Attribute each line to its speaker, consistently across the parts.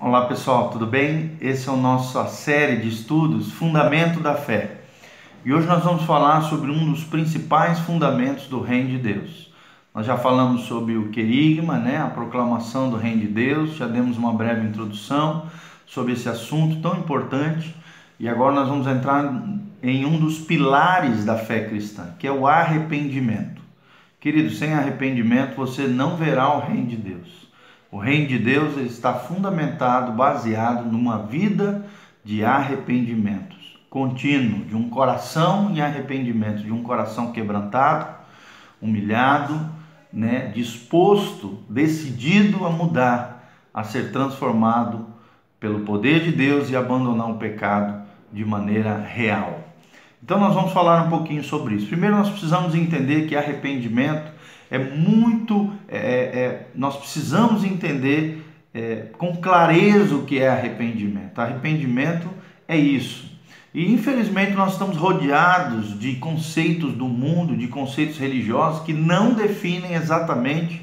Speaker 1: Olá pessoal, tudo bem? Esse é o nossa série de estudos Fundamento da Fé. E hoje nós vamos falar sobre um dos principais fundamentos do Reino de Deus. Nós já falamos sobre o querigma, né, a proclamação do Reino de Deus, já demos uma breve introdução sobre esse assunto tão importante. E agora nós vamos entrar em um dos pilares da fé cristã, que é o arrependimento. Querido, sem arrependimento você não verá o Reino de Deus. O reino de Deus está fundamentado, baseado numa vida de arrependimentos contínuo, de um coração em arrependimento, de um coração quebrantado, humilhado, né, disposto, decidido a mudar, a ser transformado pelo poder de Deus e abandonar o pecado de maneira real. Então nós vamos falar um pouquinho sobre isso. Primeiro nós precisamos entender que arrependimento é muito. É, é, nós precisamos entender é, com clareza o que é arrependimento. Arrependimento é isso. E infelizmente nós estamos rodeados de conceitos do mundo, de conceitos religiosos que não definem exatamente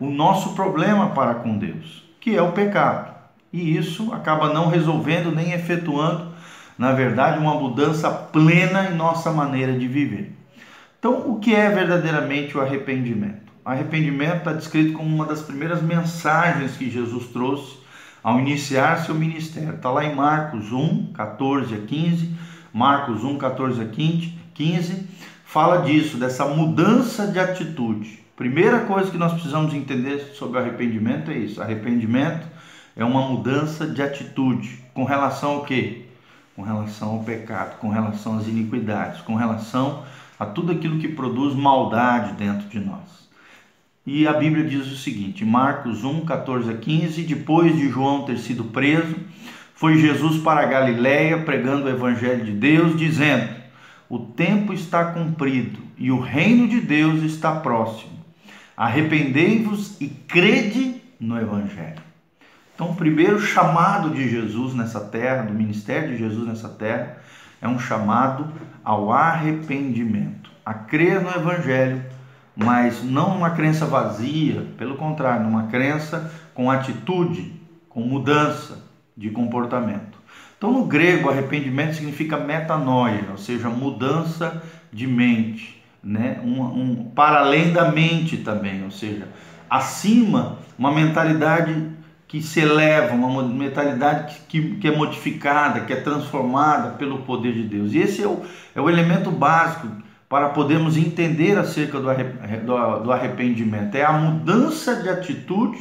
Speaker 1: o nosso problema para com Deus, que é o pecado. E isso acaba não resolvendo nem efetuando, na verdade, uma mudança plena em nossa maneira de viver. Então, o que é verdadeiramente o arrependimento? O arrependimento está descrito como uma das primeiras mensagens que Jesus trouxe ao iniciar seu ministério. Está lá em Marcos 1, 14 a 15. Marcos 1, 14 a 15, fala disso, dessa mudança de atitude. Primeira coisa que nós precisamos entender sobre arrependimento é isso. Arrependimento é uma mudança de atitude. Com relação ao quê? Com relação ao pecado, com relação às iniquidades, com relação a tudo aquilo que produz maldade dentro de nós. E a Bíblia diz o seguinte, Marcos 1, 14 a 15, depois de João ter sido preso, foi Jesus para a Galiléia pregando o evangelho de Deus, dizendo: O tempo está cumprido e o reino de Deus está próximo. Arrependei-vos e crede no evangelho. Então, o primeiro chamado de Jesus nessa terra, do ministério de Jesus nessa terra, é um chamado ao arrependimento, a crer no Evangelho, mas não uma crença vazia, pelo contrário, uma crença com atitude, com mudança de comportamento. Então, no grego, arrependimento significa metanoia, ou seja, mudança de mente, né? um, um para além da mente também, ou seja, acima, uma mentalidade que se eleva, uma mentalidade que, que, é modificada, que é transformada pelo poder de Deus. E esse é o, é o elemento básico para podermos entender acerca do arrependimento. É a mudança de atitude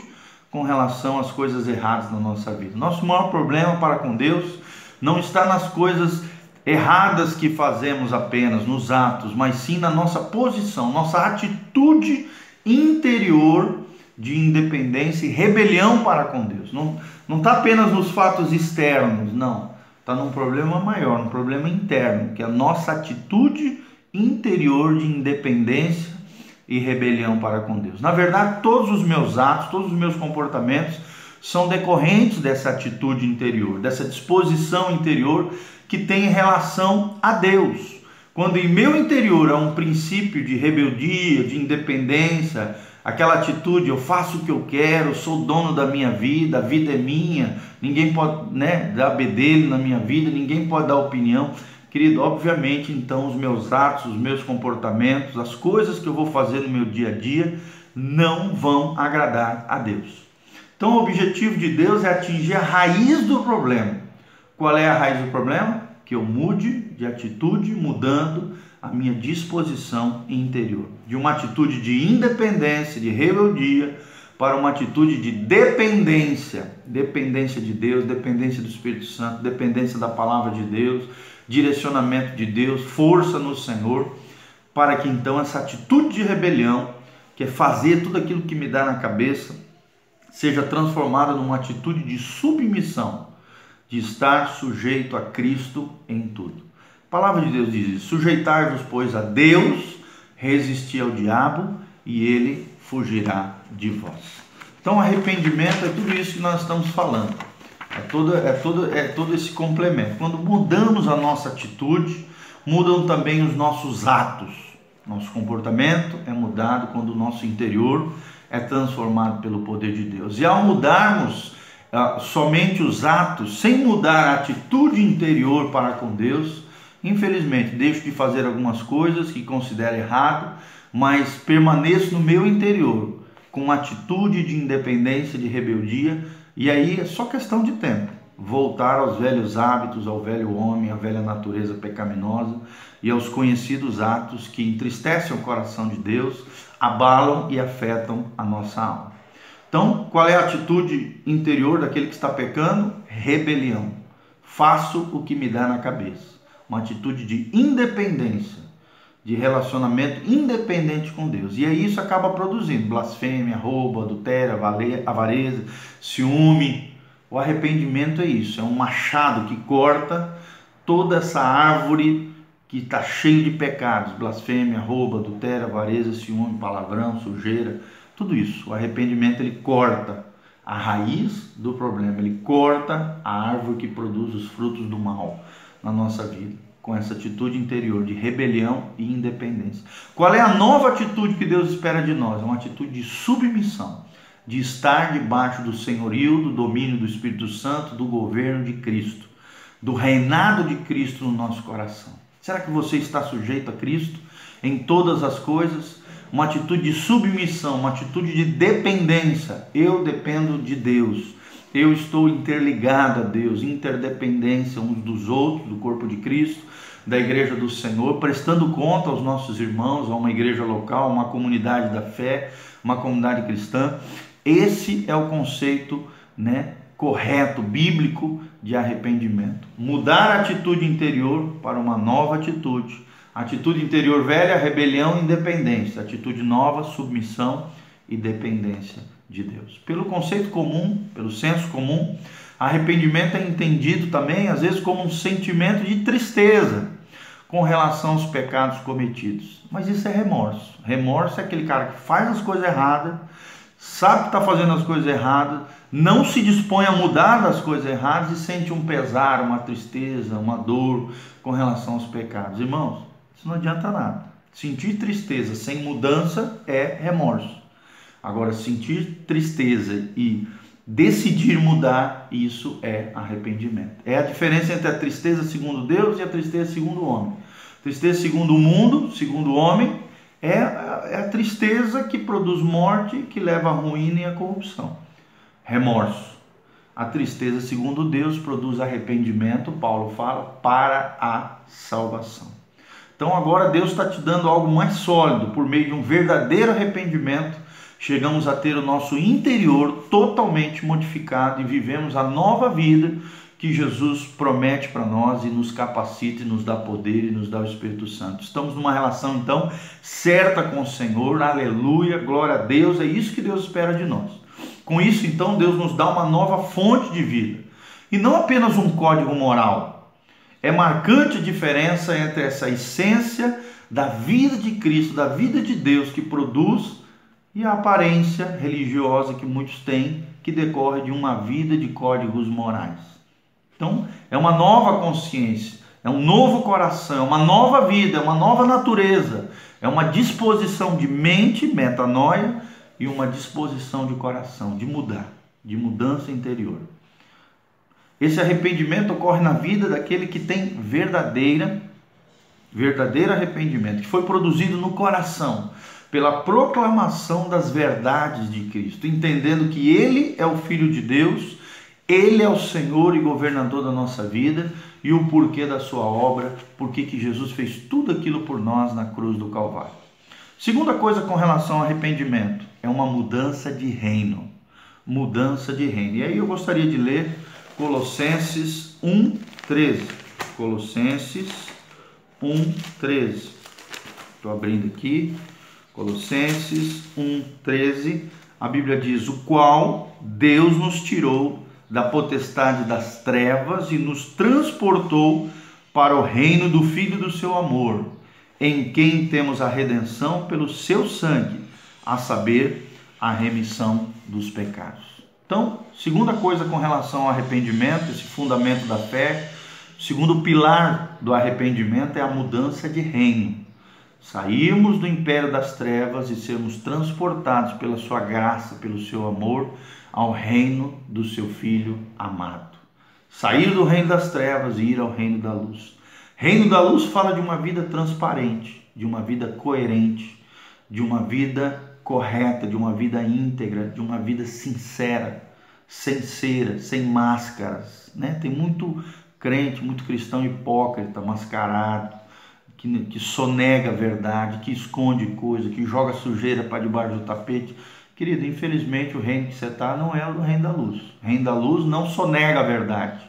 Speaker 1: com relação às coisas erradas na nossa vida. Nosso maior problema para com Deus não está nas coisas erradas que fazemos apenas, nos atos, mas sim na nossa posição, nossa atitude interior de independência e rebelião para com Deus. Não está apenas nos fatos externos, não. Está num problema maior, num problema interno, que é a nossa atitude interior de independência e rebelião para com Deus. Na verdade, todos os meus atos, todos os meus comportamentos são decorrentes dessa atitude interior, dessa disposição interior que tem relação a Deus. Quando em meu interior há um princípio de rebeldia, de independência, aquela atitude, eu faço o que eu quero, sou dono da minha vida, a vida é minha, ninguém pode né, dar bedelho na minha vida, ninguém pode dar opinião. Querido, obviamente, então, os meus atos, os meus comportamentos, as coisas que eu vou fazer no meu dia a dia não vão agradar a Deus. Então, o objetivo de Deus é atingir a raiz do problema. Qual é a raiz do problema? Que eu mude de atitude, mudando a minha disposição interior, de uma atitude de independência, de rebeldia, para uma atitude de dependência, dependência de Deus, dependência do Espírito Santo, dependência da palavra de Deus, direcionamento de Deus, força no Senhor, para que então essa atitude de rebelião, que é fazer tudo aquilo que me dá na cabeça, seja transformada numa atitude de submissão, de estar sujeito a Cristo em tudo. A palavra de Deus diz: Sujeitai-vos, pois, a Deus, resistir ao diabo e ele fugirá de vós. Então, arrependimento é tudo isso que nós estamos falando. É todo, é todo, é todo esse complemento. Quando mudamos a nossa atitude, mudam também os nossos atos. Nosso comportamento é mudado quando o nosso interior é transformado pelo poder de Deus. E ao mudarmos ah, somente os atos, sem mudar a atitude interior para com Deus, infelizmente deixo de fazer algumas coisas que considero errado, mas permaneço no meu interior com uma atitude de independência, de rebeldia, e aí é só questão de tempo voltar aos velhos hábitos, ao velho homem, à velha natureza pecaminosa e aos conhecidos atos que entristecem o coração de Deus, abalam e afetam a nossa alma. Então, qual é a atitude interior daquele que está pecando? Rebelião. Faço o que me dá na cabeça. Uma atitude de independência, de relacionamento independente com Deus. E aí isso acaba produzindo blasfêmia, roubo, adultério, avareza, ciúme. O arrependimento é isso, é um machado que corta toda essa árvore que está cheia de pecados, blasfêmia, roubo, adultério, avareza, ciúme, palavrão, sujeira, tudo isso. O arrependimento ele corta a raiz do problema, ele corta a árvore que produz os frutos do mal na nossa vida, com essa atitude interior de rebelião e independência. Qual é a nova atitude que Deus espera de nós? É uma atitude de submissão, de estar debaixo do senhorio, do domínio do Espírito Santo, do governo de Cristo, do reinado de Cristo no nosso coração. Será que você está sujeito a Cristo em todas as coisas? uma atitude de submissão, uma atitude de dependência. Eu dependo de Deus. Eu estou interligado a Deus, interdependência uns dos outros, do corpo de Cristo, da igreja do Senhor, prestando conta aos nossos irmãos, a uma igreja local, uma comunidade da fé, uma comunidade cristã. Esse é o conceito, né, correto, bíblico de arrependimento. Mudar a atitude interior para uma nova atitude Atitude interior velha, rebelião, independência. Atitude nova, submissão e dependência de Deus. Pelo conceito comum, pelo senso comum, arrependimento é entendido também, às vezes, como um sentimento de tristeza com relação aos pecados cometidos. Mas isso é remorso. Remorso é aquele cara que faz as coisas erradas, sabe que está fazendo as coisas erradas, não se dispõe a mudar das coisas erradas e sente um pesar, uma tristeza, uma dor com relação aos pecados. Irmãos, isso não adianta nada. Sentir tristeza sem mudança é remorso. Agora, sentir tristeza e decidir mudar, isso é arrependimento. É a diferença entre a tristeza segundo Deus e a tristeza segundo o homem. Tristeza segundo o mundo, segundo o homem, é, é a tristeza que produz morte, que leva à ruína e à corrupção. Remorso. A tristeza segundo Deus produz arrependimento, Paulo fala, para a salvação. Então agora Deus está te dando algo mais sólido, por meio de um verdadeiro arrependimento, chegamos a ter o nosso interior totalmente modificado e vivemos a nova vida que Jesus promete para nós e nos capacita e nos dá poder e nos dá o Espírito Santo. Estamos numa relação então certa com o Senhor, aleluia, glória a Deus, é isso que Deus espera de nós. Com isso então Deus nos dá uma nova fonte de vida e não apenas um código moral, é marcante a diferença entre essa essência da vida de Cristo, da vida de Deus que produz e a aparência religiosa que muitos têm, que decorre de uma vida de códigos morais. Então, é uma nova consciência, é um novo coração, é uma nova vida, é uma nova natureza, é uma disposição de mente, metanoia, e uma disposição de coração, de mudar, de mudança interior. Esse arrependimento ocorre na vida daquele que tem verdadeira, verdadeiro arrependimento, que foi produzido no coração pela proclamação das verdades de Cristo, entendendo que Ele é o Filho de Deus, Ele é o Senhor e governador da nossa vida e o porquê da sua obra, porque que Jesus fez tudo aquilo por nós na cruz do Calvário. Segunda coisa com relação ao arrependimento é uma mudança de reino. Mudança de reino. E aí eu gostaria de ler Colossenses 1:13. Colossenses 1:13. Estou abrindo aqui. Colossenses 1:13. A Bíblia diz: "O qual Deus nos tirou da potestade das trevas e nos transportou para o reino do Filho do seu amor, em quem temos a redenção pelo seu sangue, a saber, a remissão dos pecados." Então, segunda coisa com relação ao arrependimento, esse fundamento da fé, segundo pilar do arrependimento é a mudança de reino. Sairmos do império das trevas e sermos transportados pela sua graça, pelo seu amor, ao reino do seu Filho amado. Sair do reino das trevas e ir ao reino da luz. Reino da luz fala de uma vida transparente, de uma vida coerente, de uma vida correta, de uma vida íntegra, de uma vida sincera, sem cera, sem máscaras. Né? Tem muito crente, muito cristão hipócrita, mascarado, que, que sonega a verdade, que esconde coisa, que joga sujeira para debaixo do tapete. Querido, infelizmente o reino que você está não é o reino da luz. O reino da luz não sonega a verdade.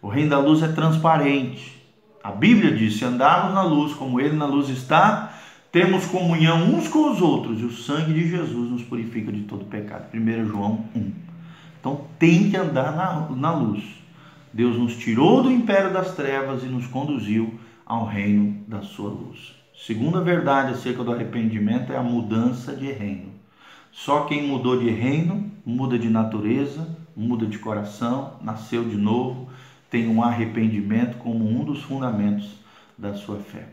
Speaker 1: O reino da luz é transparente. A Bíblia diz: se andarmos na luz como ele na luz está, temos comunhão uns com os outros e o sangue de Jesus nos purifica de todo pecado. 1 João 1. Então tem que andar na, na luz. Deus nos tirou do império das trevas e nos conduziu ao reino da sua luz. Segunda verdade acerca do arrependimento é a mudança de reino. Só quem mudou de reino muda de natureza, muda de coração, nasceu de novo, tem um arrependimento como um dos fundamentos da sua fé.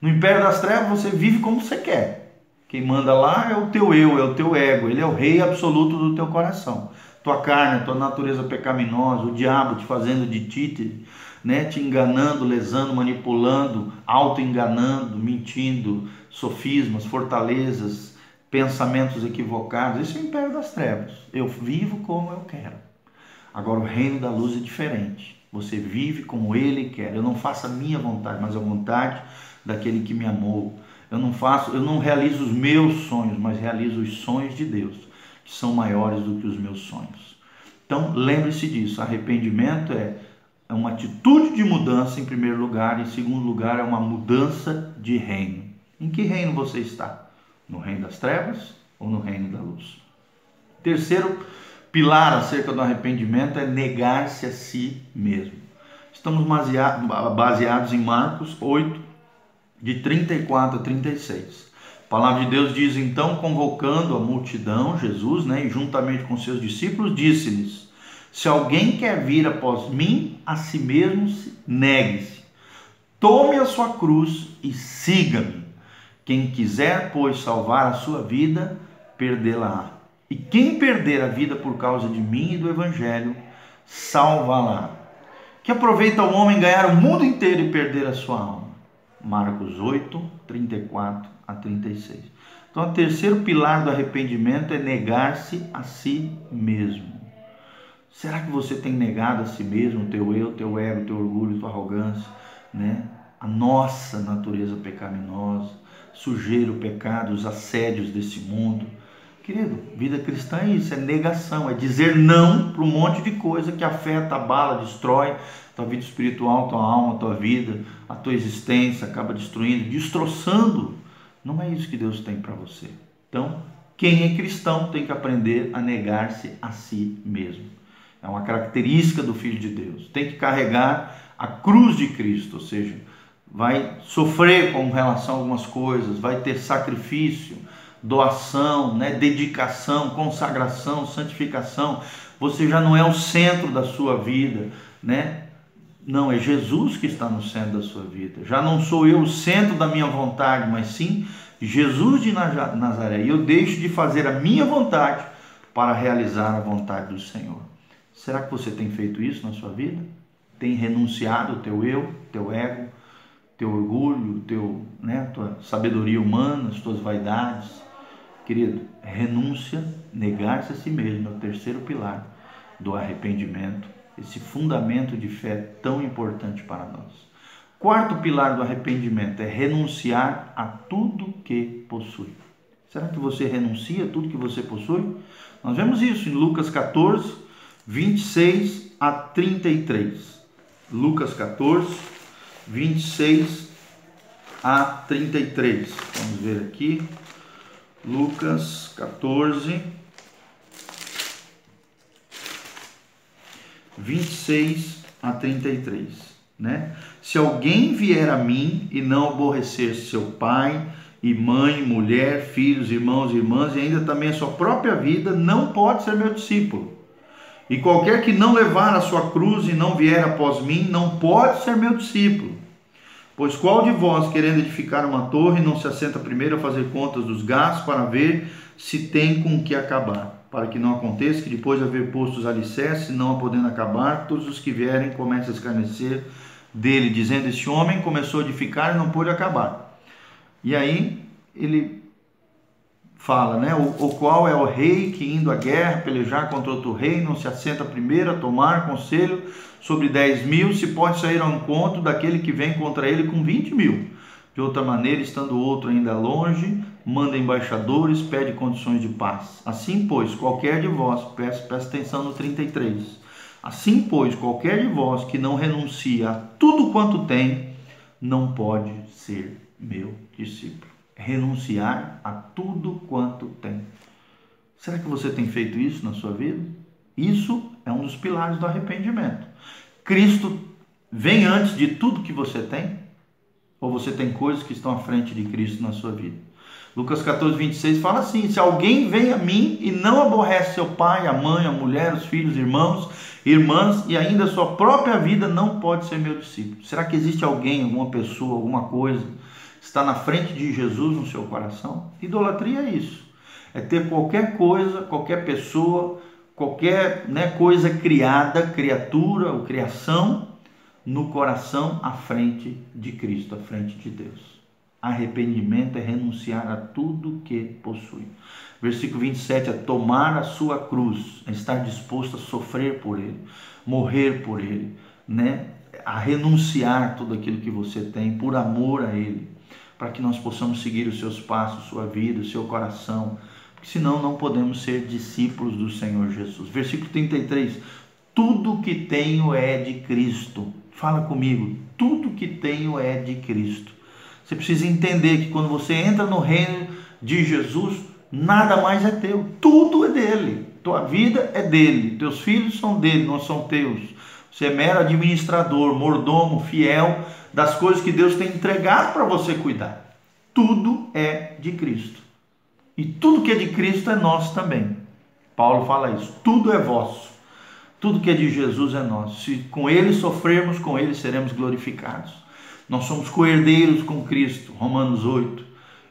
Speaker 1: No império das trevas você vive como você quer. Quem manda lá é o teu eu, é o teu ego, ele é o rei absoluto do teu coração. Tua carne, tua natureza pecaminosa, o diabo te fazendo de títere, né, te enganando, lesando, manipulando, auto-enganando, mentindo, sofismas, fortalezas, pensamentos equivocados. Isso é o império das trevas. Eu vivo como eu quero. Agora o reino da luz é diferente. Você vive como ele quer. Eu não faço a minha vontade, mas a vontade daquele que me amou. Eu não faço, eu não realizo os meus sonhos, mas realizo os sonhos de Deus, que são maiores do que os meus sonhos. Então, lembre-se disso. Arrependimento é, é uma atitude de mudança em primeiro lugar, em segundo lugar é uma mudança de reino. Em que reino você está? No reino das trevas ou no reino da luz? Terceiro pilar acerca do arrependimento é negar-se a si mesmo. Estamos baseados em Marcos 8, de 34 a 36. A palavra de Deus diz então, convocando a multidão, Jesus, né, e juntamente com seus discípulos, disse-lhes: Se alguém quer vir após mim, a si mesmo negue-se. Tome a sua cruz e siga-me. Quem quiser, pois, salvar a sua vida, perdê-la. E quem perder a vida por causa de mim e do evangelho, salva-la. Que aproveita o homem ganhar o mundo inteiro e perder a sua alma Marcos 8, 34 a 36. Então, o terceiro pilar do arrependimento é negar-se a si mesmo. Será que você tem negado a si mesmo, o teu eu, teu ego, teu orgulho, tua arrogância, né? A nossa natureza pecaminosa, sujeira, o pecado, os assédios desse mundo. Querido, vida cristã é isso, é negação, é dizer não para um monte de coisa que afeta, abala, destrói tua vida espiritual, tua alma, tua vida, a tua existência, acaba destruindo, destroçando. Não é isso que Deus tem para você. Então, quem é cristão tem que aprender a negar-se a si mesmo. É uma característica do Filho de Deus. Tem que carregar a cruz de Cristo, ou seja, vai sofrer com relação a algumas coisas, vai ter sacrifício, doação, né, dedicação, consagração, santificação. Você já não é o centro da sua vida, né? Não, é Jesus que está no centro da sua vida. Já não sou eu o centro da minha vontade, mas sim Jesus de Nazaré. E eu deixo de fazer a minha vontade para realizar a vontade do Senhor. Será que você tem feito isso na sua vida? Tem renunciado o teu eu, teu ego, teu orgulho, teu, né, tua sabedoria humana, as tuas vaidades? Querido, renúncia, negar-se a si mesmo é o terceiro pilar do arrependimento esse fundamento de fé tão importante para nós. Quarto pilar do arrependimento é renunciar a tudo que possui. Será que você renuncia a tudo que você possui? Nós vemos isso em Lucas 14, 26 a 33. Lucas 14, 26 a 33. Vamos ver aqui. Lucas 14, 26 a 33, né? Se alguém vier a mim e não aborrecer seu pai e mãe, mulher, filhos, irmãos e irmãs e ainda também a sua própria vida, não pode ser meu discípulo. E qualquer que não levar a sua cruz e não vier após mim, não pode ser meu discípulo. Pois qual de vós, querendo edificar uma torre, não se assenta primeiro a fazer contas dos gastos para ver se tem com que acabar? Para que não aconteça que depois de haver posto os alicerces, não a podendo acabar, todos os que vierem comecem a escarnecer dele, dizendo: Este homem começou a edificar e não pôde acabar. E aí ele fala, né? O, o, qual é o rei que indo à guerra pelejar contra outro rei não se assenta primeiro a tomar conselho sobre 10 mil, se pode sair ao encontro daquele que vem contra ele com 20 mil. De outra maneira, estando outro ainda longe, manda embaixadores, pede condições de paz. Assim, pois, qualquer de vós, presta, presta atenção no 33, assim, pois, qualquer de vós que não renuncia a tudo quanto tem, não pode ser meu discípulo renunciar a tudo quanto tem. Será que você tem feito isso na sua vida? Isso é um dos pilares do arrependimento. Cristo vem antes de tudo que você tem? Ou você tem coisas que estão à frente de Cristo na sua vida? Lucas 14, 26 fala assim: Se alguém vem a mim e não aborrece seu pai, a mãe, a mulher, os filhos, irmãos, irmãs e ainda a sua própria vida, não pode ser meu discípulo. Será que existe alguém, alguma pessoa, alguma coisa está na frente de Jesus no seu coração? Idolatria é isso. É ter qualquer coisa, qualquer pessoa, qualquer né, coisa criada, criatura ou criação, no coração à frente de Cristo, à frente de Deus. Arrependimento é renunciar a tudo que possui. Versículo 27 é tomar a sua cruz, é estar disposto a sofrer por ele, morrer por ele, né? A renunciar tudo aquilo que você tem por amor a ele para que nós possamos seguir os seus passos, sua vida, o seu coração, porque senão não podemos ser discípulos do Senhor Jesus. Versículo 33: Tudo que tenho é de Cristo. Fala comigo, tudo que tenho é de Cristo. Você precisa entender que quando você entra no reino de Jesus, nada mais é teu, tudo é dele. Tua vida é dele, teus filhos são dele, não são teus. Você é mero administrador, mordomo, fiel das coisas que Deus tem entregado para você cuidar. Tudo é de Cristo. E tudo que é de Cristo é nosso também. Paulo fala isso. Tudo é vosso. Tudo que é de Jesus é nosso. Se com ele sofrermos, com ele seremos glorificados. Nós somos co-herdeiros com Cristo, Romanos 8.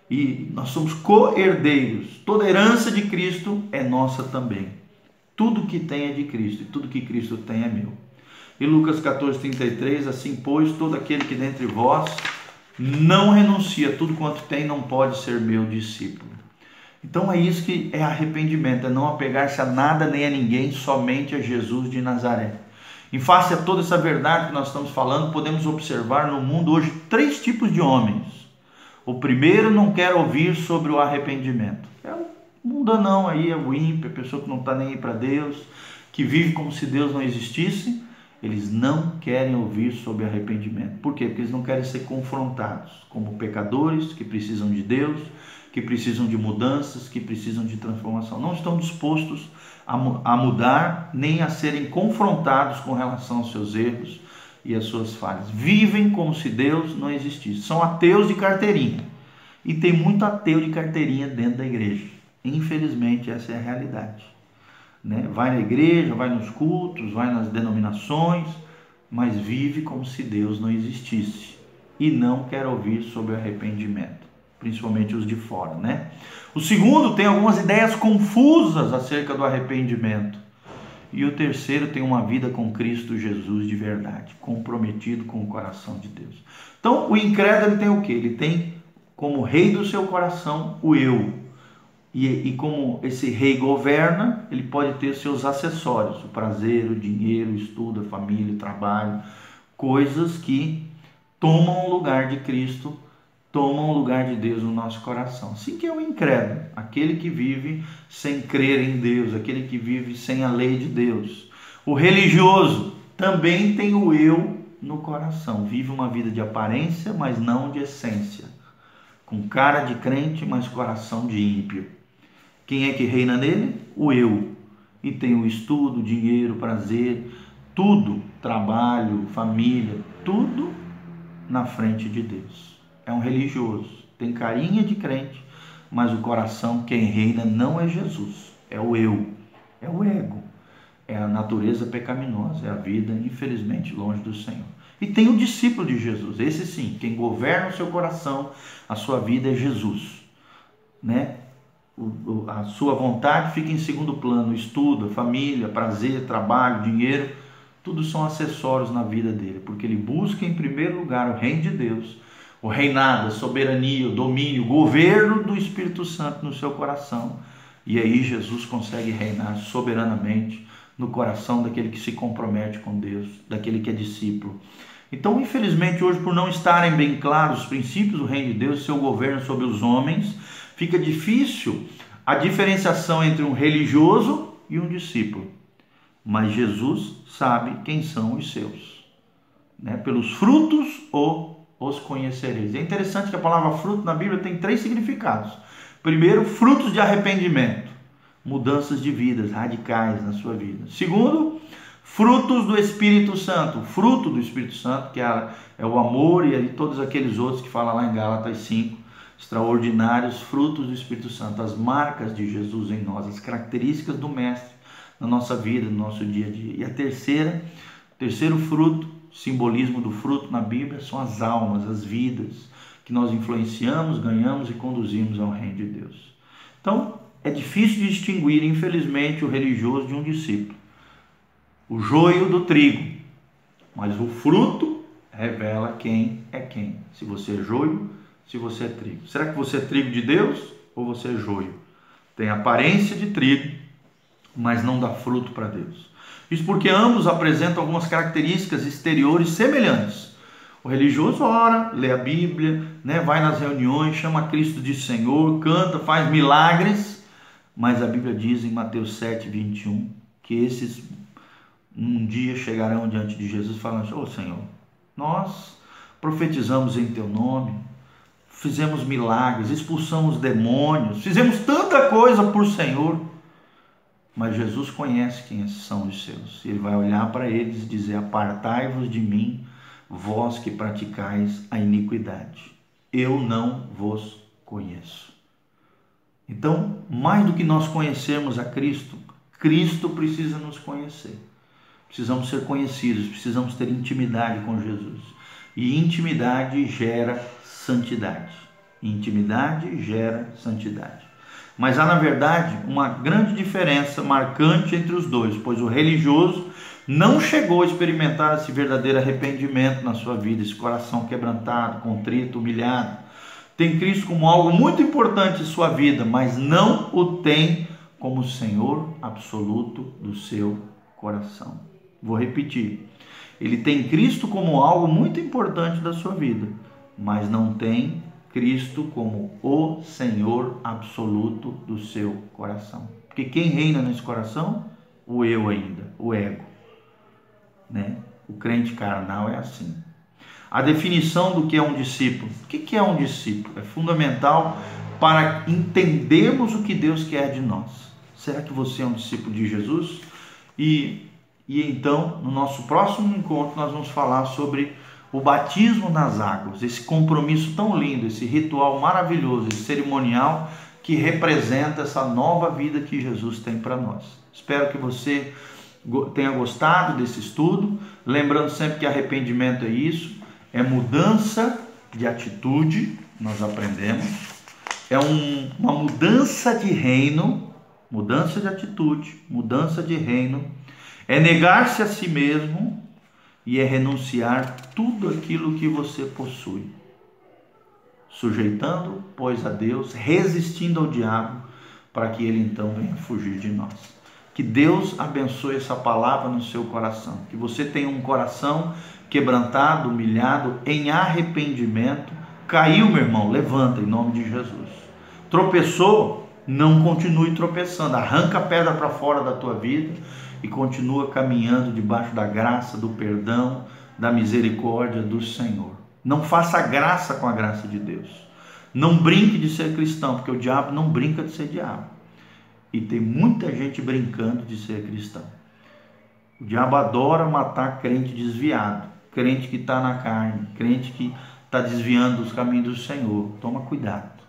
Speaker 1: E nós somos co-herdeiros. Toda herança de Cristo é nossa também. Tudo que tem é de Cristo e tudo que Cristo tem é meu. E Lucas 14, 33, assim, pois, todo aquele que dentre vós não renuncia tudo quanto tem, não pode ser meu discípulo. Então é isso que é arrependimento, é não apegar-se a nada nem a ninguém, somente a Jesus de Nazaré. Em face a toda essa verdade que nós estamos falando, podemos observar no mundo hoje três tipos de homens. O primeiro não quer ouvir sobre o arrependimento. É o mundanão aí, é o ímpio, a pessoa que não está nem aí para Deus, que vive como se Deus não existisse. Eles não querem ouvir sobre arrependimento. Por quê? Porque eles não querem ser confrontados como pecadores que precisam de Deus, que precisam de mudanças, que precisam de transformação. Não estão dispostos a, mudar nem a serem confrontados com relação aos seus erros e às suas falhas. Vivem como se Deus não existisse. São ateus de carteirinha. E tem muito ateu de carteirinha dentro da igreja. Infelizmente, essa é a realidade né? vai na igreja, vai nos cultos, vai nas denominações, mas vive como se Deus não existisse e não quer ouvir sobre arrependimento, principalmente os de fora, né? O segundo tem algumas ideias confusas acerca do arrependimento. E o terceiro tem uma vida com Cristo Jesus de verdade, comprometido com o coração de Deus. Então, o incrédulo tem o que? Ele tem como rei do seu coração o eu, e, e, como esse rei governa, ele pode ter seus acessórios, o prazer, o dinheiro, o estudo, a família, o trabalho, coisas que tomam o lugar de Cristo, tomam o lugar de Deus no nosso coração. Assim que é o incrédulo, aquele que vive sem crer em Deus, aquele que vive sem a lei de Deus. O religioso também tem o eu no coração, vive uma vida de aparência, mas não de essência. Com cara de crente, mas coração de ímpio. Quem é que reina nele? O eu. E tem o estudo, dinheiro, prazer, tudo, trabalho, família, tudo na frente de Deus. É um religioso, tem carinha de crente, mas o coração, quem reina não é Jesus, é o eu, é o ego, é a natureza pecaminosa, é a vida, infelizmente, longe do Senhor. E tem o discípulo de Jesus, esse sim, quem governa o seu coração, a sua vida é Jesus, né? a sua vontade fica em segundo plano. Estudo, família, prazer, trabalho, dinheiro, tudo são acessórios na vida dele, porque ele busca em primeiro lugar o reino de Deus, o reinado, a soberania, o domínio, o governo do Espírito Santo no seu coração. E aí Jesus consegue reinar soberanamente no coração daquele que se compromete com Deus, daquele que é discípulo. Então, infelizmente, hoje, por não estarem bem claros os princípios do reino de Deus, seu governo sobre os homens, fica difícil a diferenciação entre um religioso e um discípulo. Mas Jesus sabe quem são os seus. Né? Pelos frutos ou os conhecereis. É interessante que a palavra fruto na Bíblia tem três significados. Primeiro, frutos de arrependimento, mudanças de vidas radicais na sua vida. Segundo, frutos do Espírito Santo, fruto do Espírito Santo, que é, é o amor e todos aqueles outros que fala lá em Gálatas 5 extraordinários frutos do Espírito Santo, as marcas de Jesus em nós, as características do Mestre na nossa vida, no nosso dia a dia. E a terceira, terceiro fruto, simbolismo do fruto na Bíblia, são as almas, as vidas que nós influenciamos, ganhamos e conduzimos ao reino de Deus. Então, é difícil distinguir, infelizmente, o religioso de um discípulo. O joio do trigo, mas o fruto revela quem é quem. Se você é joio, se você é trigo. Será que você é trigo de Deus ou você é joio? Tem aparência de trigo, mas não dá fruto para Deus. Isso porque ambos apresentam algumas características exteriores semelhantes. O religioso ora, lê a Bíblia, né, vai nas reuniões, chama Cristo de Senhor, canta, faz milagres, mas a Bíblia diz em Mateus 7, 21 que esses um dia chegarão diante de Jesus falando: Ô oh, Senhor, nós profetizamos em Teu nome, fizemos milagres, expulsamos demônios, fizemos tanta coisa por Senhor. Mas Jesus conhece quem são os seus. Ele vai olhar para eles e dizer: Apartai-vos de mim, vós que praticais a iniquidade. Eu não vos conheço. Então, mais do que nós conhecermos a Cristo, Cristo precisa nos conhecer. Precisamos ser conhecidos, precisamos ter intimidade com Jesus. E intimidade gera santidade. Intimidade gera santidade. Mas há, na verdade, uma grande diferença marcante entre os dois, pois o religioso não chegou a experimentar esse verdadeiro arrependimento na sua vida, esse coração quebrantado, contrito, humilhado. Tem Cristo como algo muito importante em sua vida, mas não o tem como Senhor absoluto do seu coração. Vou repetir. Ele tem Cristo como algo muito importante da sua vida, mas não tem Cristo como o Senhor absoluto do seu coração. Porque quem reina nesse coração? O eu ainda, o ego. Né? O crente carnal é assim. A definição do que é um discípulo. O que é um discípulo? É fundamental para entendermos o que Deus quer de nós. Será que você é um discípulo de Jesus? E, e então, no nosso próximo encontro, nós vamos falar sobre o batismo nas águas, esse compromisso tão lindo, esse ritual maravilhoso, esse cerimonial que representa essa nova vida que Jesus tem para nós. Espero que você tenha gostado desse estudo, lembrando sempre que arrependimento é isso, é mudança de atitude, nós aprendemos, é um, uma mudança de reino, mudança de atitude, mudança de reino, é negar-se a si mesmo, e é renunciar tudo aquilo que você possui, sujeitando, pois, a Deus, resistindo ao diabo, para que ele então venha fugir de nós. Que Deus abençoe essa palavra no seu coração, que você tenha um coração quebrantado, humilhado, em arrependimento. Caiu, meu irmão, levanta em nome de Jesus. Tropeçou, não continue tropeçando, arranca a pedra para fora da tua vida e continua caminhando debaixo da graça, do perdão, da misericórdia do Senhor. Não faça graça com a graça de Deus. Não brinque de ser cristão, porque o diabo não brinca de ser diabo. E tem muita gente brincando de ser cristão. O diabo adora matar crente desviado, crente que está na carne, crente que está desviando dos caminhos do Senhor. Toma cuidado.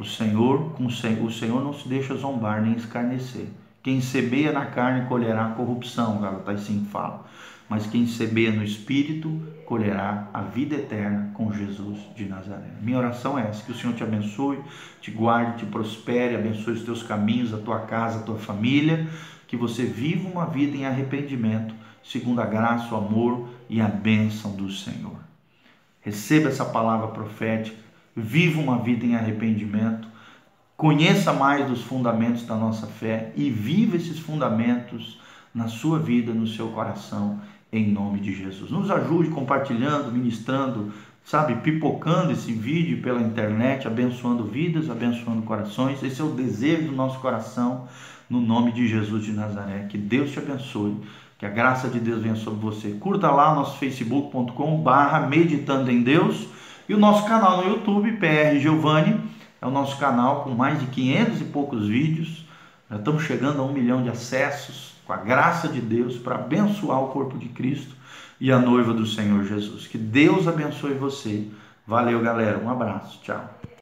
Speaker 1: O Senhor, o Senhor não se deixa zombar nem escarnecer. Quem semeia na carne colherá corrupção, Galatas 5 fala. Mas quem semeia no Espírito colherá a vida eterna com Jesus de Nazaré. Minha oração é essa: que o Senhor te abençoe, te guarde, te prospere, abençoe os teus caminhos, a tua casa, a tua família, que você viva uma vida em arrependimento, segundo a graça, o amor e a bênção do Senhor. Receba essa palavra profética, viva uma vida em arrependimento, conheça mais dos fundamentos da nossa fé e viva esses fundamentos na sua vida, no seu coração em nome de Jesus. Nos ajude compartilhando, ministrando, sabe, pipocando esse vídeo pela internet, abençoando vidas, abençoando corações. Esse é o desejo do nosso coração, no nome de Jesus de Nazaré. Que Deus te abençoe, que a graça de Deus venha sobre você. Curta lá o nosso facebook.com/barra meditando em Deus e o nosso canal no YouTube, PR Giovanni, é o nosso canal com mais de 500 e poucos vídeos. Já estamos chegando a um milhão de acessos com a graça de Deus, para abençoar o corpo de Cristo e a noiva do Senhor Jesus. Que Deus abençoe você. Valeu, galera. Um abraço. Tchau.